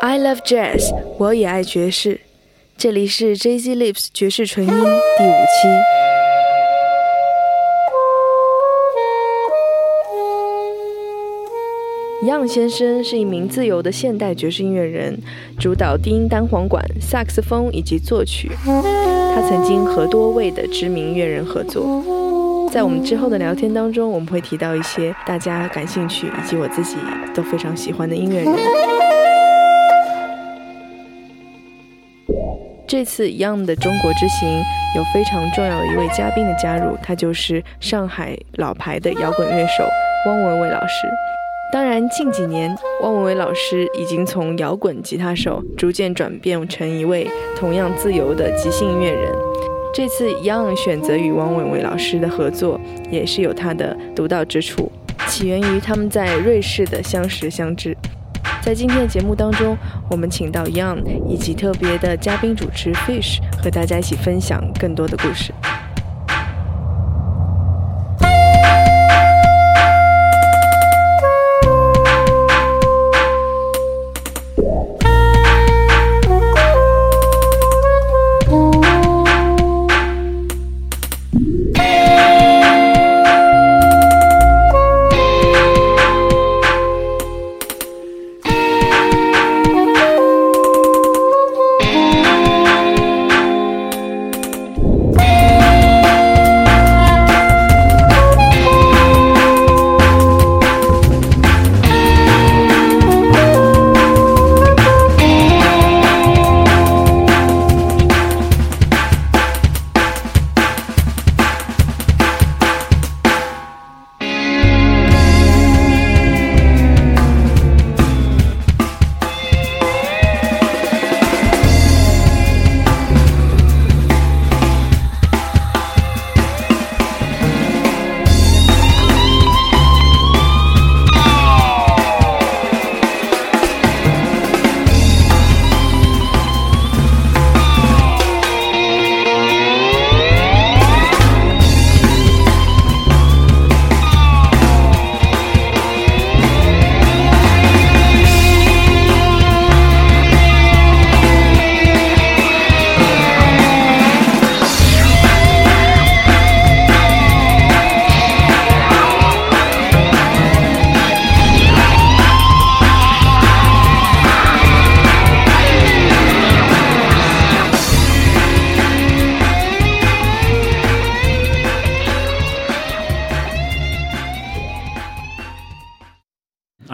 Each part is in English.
I love jazz，我也爱爵士。这里是 Jazz Lips 爵士纯音第五期。Young 先生是一名自由的现代爵士音乐人，主导低音单簧管、萨克斯风以及作曲。他曾经和多位的知名音乐人合作。在我们之后的聊天当中，我们会提到一些大家感兴趣以及我自己都非常喜欢的音乐人。这次 Young 的中国之行有非常重要的一位嘉宾的加入，他就是上海老牌的摇滚乐手汪文伟老师。当然，近几年汪文伟老师已经从摇滚吉他手逐渐转变成一位同样自由的即兴音乐人。这次 Young 选择与王伟伟老师的合作，也是有他的独到之处，起源于他们在瑞士的相识相知。在今天的节目当中，我们请到 Young 以及特别的嘉宾主持 Fish，和大家一起分享更多的故事。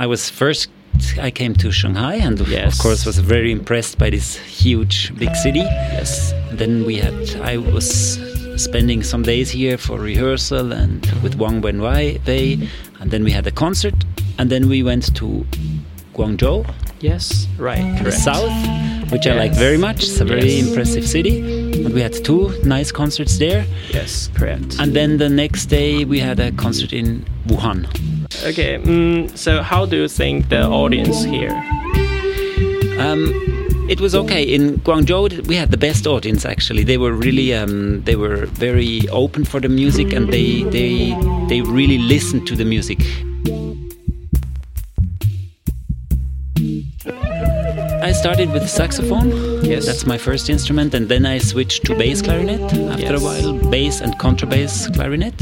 Was first I came to Shanghai and yes. of course was very impressed by this huge big city. Yes. then we had I was spending some days here for rehearsal and with Wang Wenwei Wei and then we had a concert and then we went to Guangzhou. Yes, right. The south, which yes. I like very much. It's a very yes. impressive city. And we had two nice concerts there. Yes, correct. And then the next day we had a concert in Wuhan. Okay, um, so how do you think the audience here? Um, it was okay in Guangzhou. We had the best audience actually. They were really um, they were very open for the music and they they they really listened to the music. Started with saxophone. Yes. That's my first instrument, and then I switched to bass clarinet after yes. a while, bass and contrabass clarinet.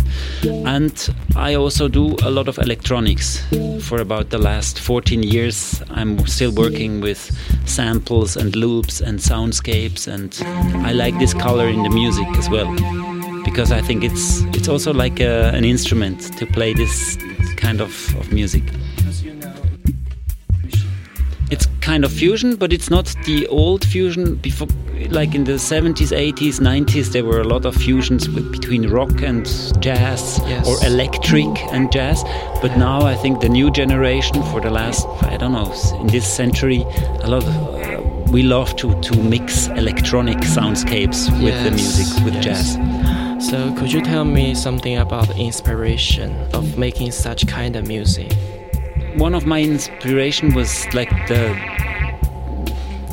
And I also do a lot of electronics. For about the last 14 years, I'm still working with samples and loops and soundscapes, and I like this color in the music as well. Because I think it's it's also like a, an instrument to play this kind of, of music kind of fusion, but it's not the old fusion. Before, like in the 70s, 80s, 90s, there were a lot of fusions with, between rock and jazz yes. or electric and jazz. But now I think the new generation, for the last, I don't know, in this century, a lot of. Uh, we love to, to mix electronic soundscapes with yes. the music, with yes. jazz. So, could you tell me something about the inspiration of making such kind of music? One of my inspiration was like the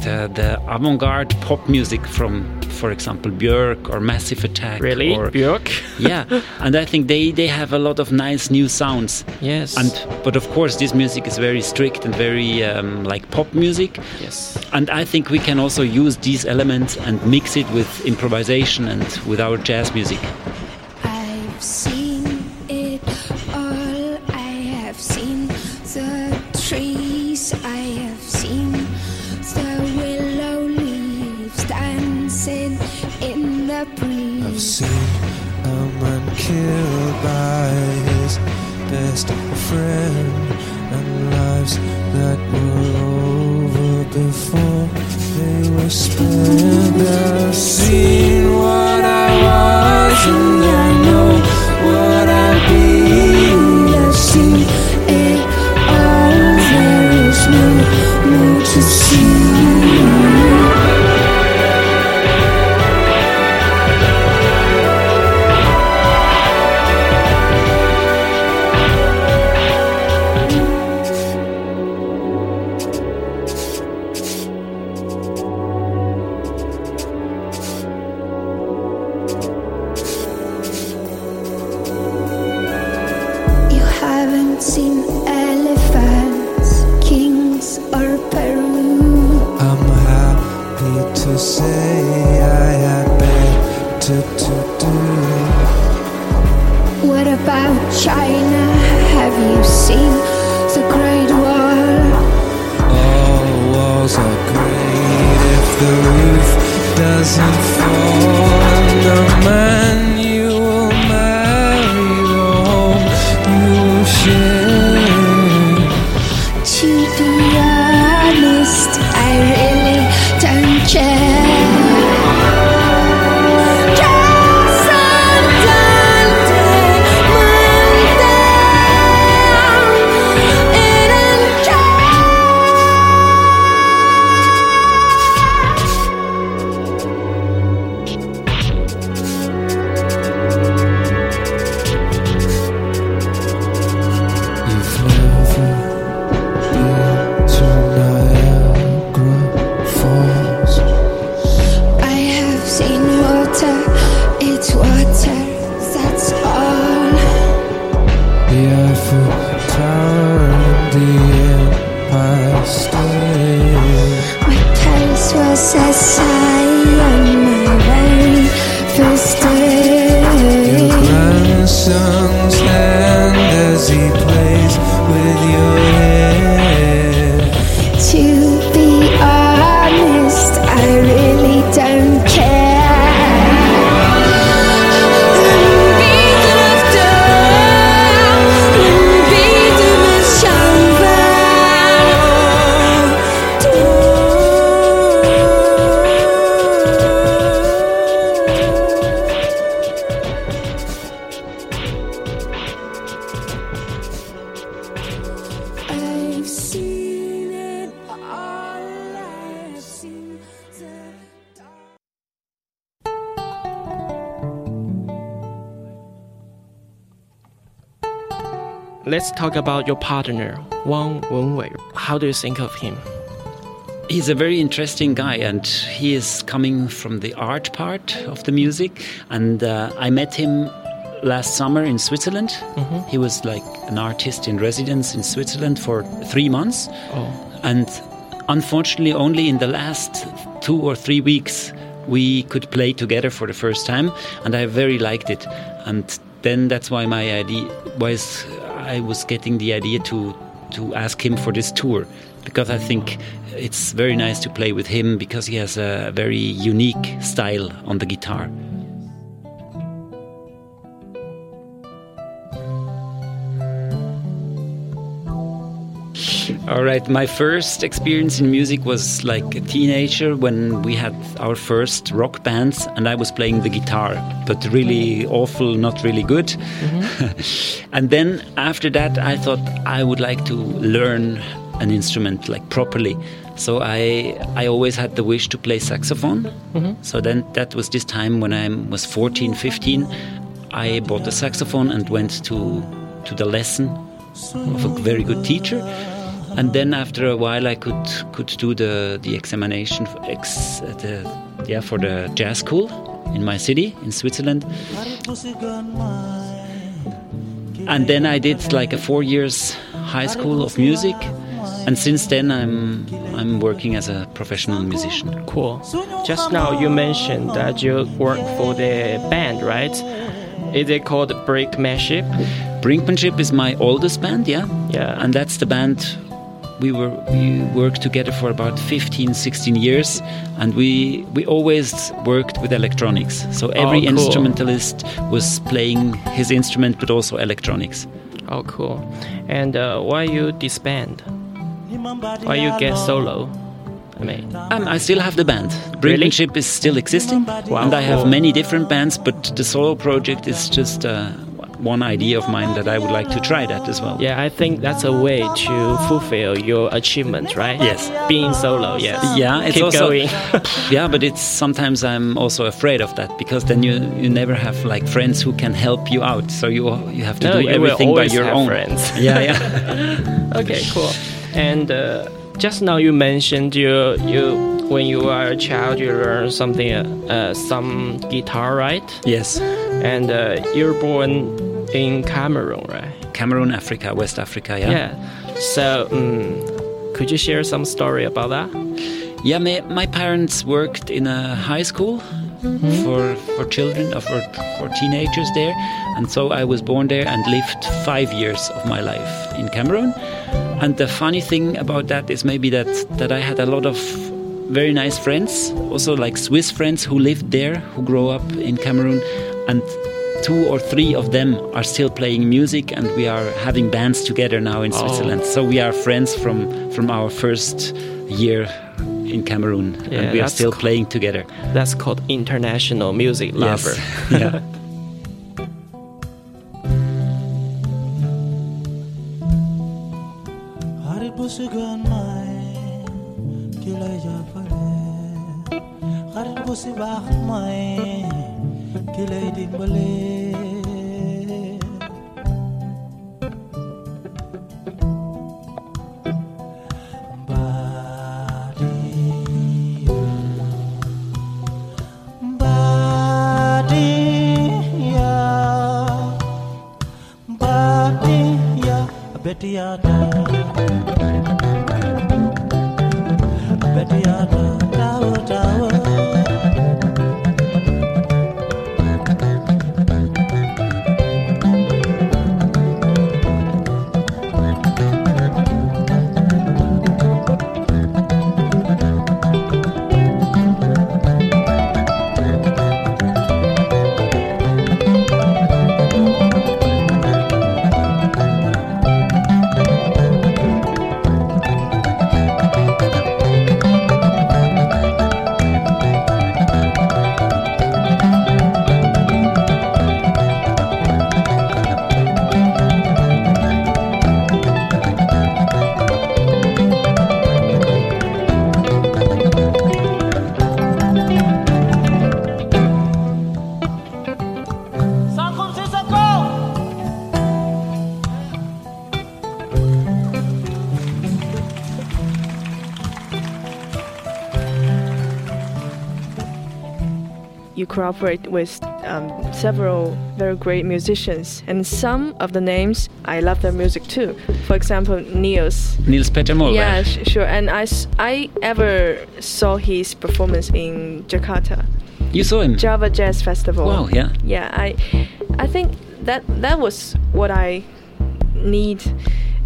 the, the avant-garde pop music from for example, Björk or Massive Attack. Really? Or, Björk? yeah, and I think they, they have a lot of nice new sounds. Yes. And but of course, this music is very strict and very um, like pop music. yes. And I think we can also use these elements and mix it with improvisation and with our jazz music. Killed by his best friend, and lives that were over before they were spent. To say I had better to do. What about China? Have you seen the Great Wall? All walls are great if the roof doesn't fall. The man Let's talk about your partner, Wang Wenwei. How do you think of him? He's a very interesting guy, and he is coming from the art part of the music. And uh, I met him last summer in Switzerland. He was like an artist in residence in Switzerland for three months. Oh, And unfortunately, only in the last two or three weeks we could play together for the first time, and I very liked it. And then that's why my idea was I was getting the idea to to ask him for this tour because I think it's very nice to play with him because he has a very unique style on the guitar. All right, my first experience in music was like a teenager when we had our first rock bands and I was playing the guitar, but really awful, not really good. Mm-hmm. and then after that, I thought I would like to learn an instrument like properly. So I I always had the wish to play saxophone. Mm-hmm. So then that was this time when I was 14, 15. I bought a saxophone and went to to the lesson of a very good teacher. And then after a while, I could could do the the examination, for ex, the yeah for the jazz school in my city in Switzerland. And then I did like a four years high school of music, and since then I'm I'm working as a professional musician. Cool. Just now you mentioned that you work for the band, right? Is it called Brinkmanship? Brinkmanship is my oldest band, yeah, Yeah. and that's the band we were we worked together for about 15 16 years and we we always worked with electronics so every Oh, cool. instrumentalist was playing his instrument but also electronics Oh, cool. And uh, why you disband? Why you get solo? I mean, um, I still have the band. Really? Brinkmanship is still existing, Wow, and I have many different bands. But the solo project is just uh, one idea of mine that I would like to try that as well. yeah, I think that's a way to fulfill your achievement, right? Yes. Being solo, yes. Yeah, it's Keep also going. yeah, but it's sometimes I'm also afraid of that because then you you never have like friends who can help you out. So you you have to no, do everything by your have own. friends. Yeah, yeah. okay, cool. And uh, just now you mentioned you you when you are a child you learn something uh, uh, some guitar, right? yes. And uh, you're born in Cameroon, right? Cameroon, Africa, West Africa. Yeah. Yeah. So, um, could you share some story about that? Yeah, my, my parents worked in a high school for for children or for, for teenagers there, and so I was born there and lived five years of my life in Cameroon. And the funny thing about that is maybe that that I had a lot of very nice friends, also like Swiss friends who lived there, who grow up in Cameroon, and two or three of them are still playing music, and we are having bands together now in Oh. Switzerland. So we are friends from from our first year in Cameroon, Yeah, and we are still playing together. That's called international music lover. Yes. yeah. Hari busigan you cooperate with um, several very great musicians, and some of the names I love their music too. For example, Nils. Nils Petter Molvær. Yeah, sh- sure. And I, s- I ever saw his performance in Jakarta, You saw him. Java Jazz Festival. Wow, yeah. Yeah, I, I think that that was what I need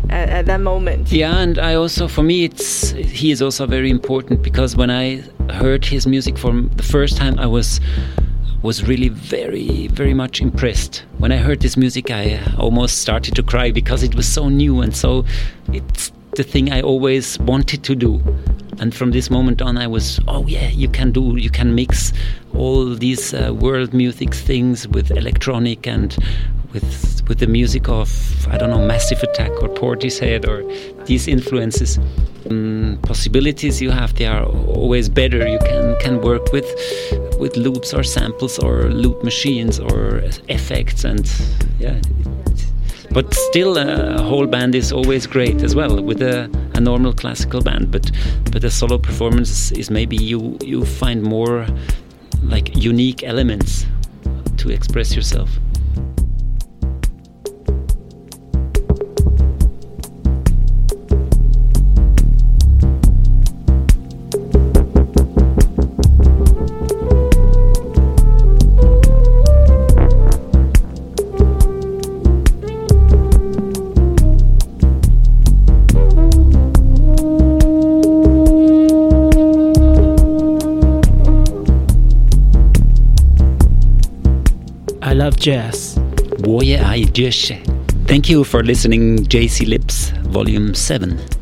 at, at that moment. Yeah, and I also, for me, it's he is also very important because when I heard his music for the first time, I was was really very very much impressed. When I heard this music, I almost started to cry because it was so new and so it's the thing I always wanted to do. And from this moment on, I was, oh yeah, you can do, you can mix all these uh, world music things with electronic and with with the music of I don't know Massive Attack or Portishead or these influences. Um, possibilities you have they are always better. You can can work with with loops or samples or loop machines or effects and yeah. but still, a whole band is always great as well with a, a normal classical band. But but a solo performance is maybe you you find more like unique elements to express yourself. of jazz. thank you for listening, Jazz Lips, Volume 7.